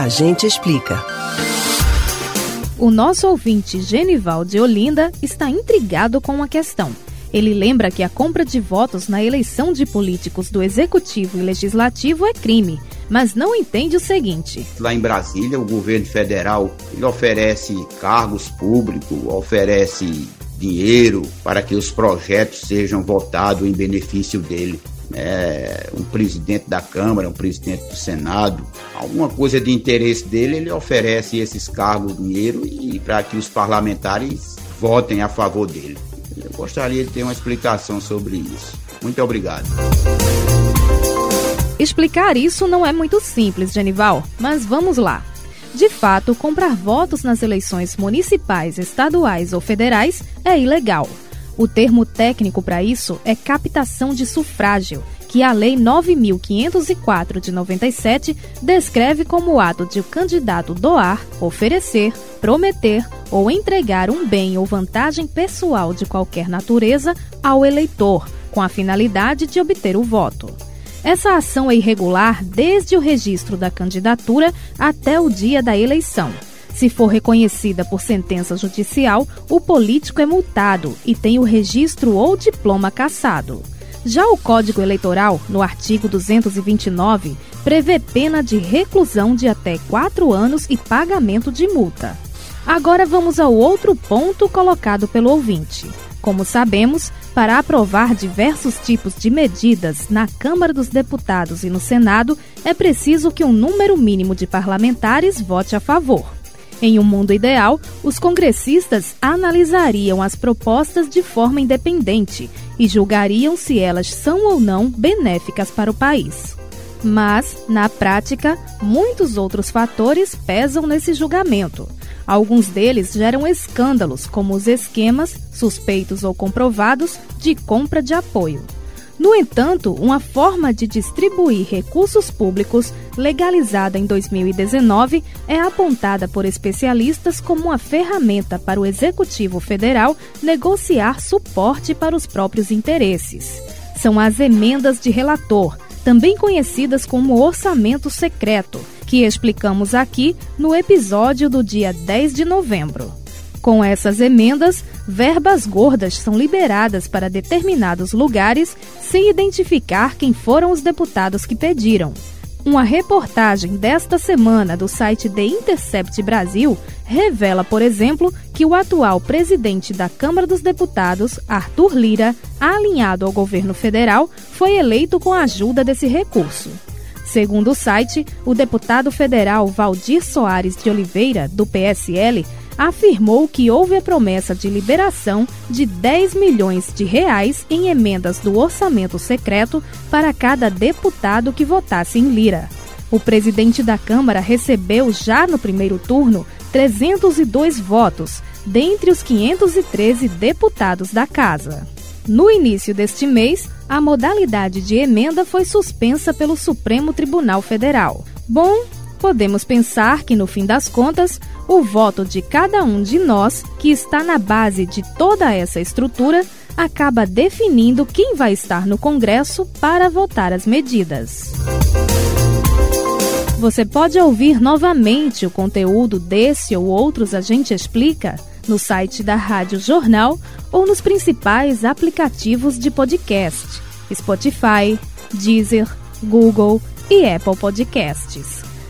a gente explica. O nosso ouvinte Genival de Olinda está intrigado com uma questão. Ele lembra que a compra de votos na eleição de políticos do Executivo e Legislativo é crime, mas não entende o seguinte. Lá em Brasília, o governo federal ele oferece cargos públicos, oferece dinheiro para que os projetos sejam votados em benefício dele. É, um presidente da Câmara, um presidente do Senado, alguma coisa de interesse dele, ele oferece esses cargos, dinheiro e para que os parlamentares votem a favor dele. Eu gostaria de ter uma explicação sobre isso. Muito obrigado. Explicar isso não é muito simples, Genival, mas vamos lá. De fato, comprar votos nas eleições municipais, estaduais ou federais é ilegal. O termo técnico para isso é captação de sufrágio, que a Lei 9.504 de 97 descreve como o ato de o candidato doar, oferecer, prometer ou entregar um bem ou vantagem pessoal de qualquer natureza ao eleitor, com a finalidade de obter o voto. Essa ação é irregular desde o registro da candidatura até o dia da eleição. Se for reconhecida por sentença judicial, o político é multado e tem o registro ou diploma cassado. Já o Código Eleitoral, no artigo 229, prevê pena de reclusão de até quatro anos e pagamento de multa. Agora vamos ao outro ponto colocado pelo ouvinte. Como sabemos, para aprovar diversos tipos de medidas na Câmara dos Deputados e no Senado, é preciso que um número mínimo de parlamentares vote a favor. Em um mundo ideal, os congressistas analisariam as propostas de forma independente e julgariam se elas são ou não benéficas para o país. Mas, na prática, muitos outros fatores pesam nesse julgamento. Alguns deles geram escândalos, como os esquemas, suspeitos ou comprovados, de compra de apoio. No entanto, uma forma de distribuir recursos públicos, legalizada em 2019, é apontada por especialistas como uma ferramenta para o Executivo Federal negociar suporte para os próprios interesses. São as emendas de relator, também conhecidas como orçamento secreto, que explicamos aqui no episódio do dia 10 de novembro. Com essas emendas, verbas gordas são liberadas para determinados lugares sem identificar quem foram os deputados que pediram. Uma reportagem desta semana do site The Intercept Brasil revela, por exemplo, que o atual presidente da Câmara dos Deputados, Arthur Lira, alinhado ao governo federal, foi eleito com a ajuda desse recurso. Segundo o site, o deputado federal Valdir Soares de Oliveira, do PSL, afirmou que houve a promessa de liberação de 10 milhões de reais em emendas do orçamento secreto para cada deputado que votasse em Lira. O presidente da Câmara recebeu já no primeiro turno 302 votos, dentre os 513 deputados da casa. No início deste mês, a modalidade de emenda foi suspensa pelo Supremo Tribunal Federal. Bom, podemos pensar que, no fim das contas, o voto de cada um de nós, que está na base de toda essa estrutura, acaba definindo quem vai estar no Congresso para votar as medidas. Você pode ouvir novamente o conteúdo desse ou outros A Gente Explica no site da Rádio Jornal ou nos principais aplicativos de podcast: Spotify, Deezer, Google e Apple Podcasts.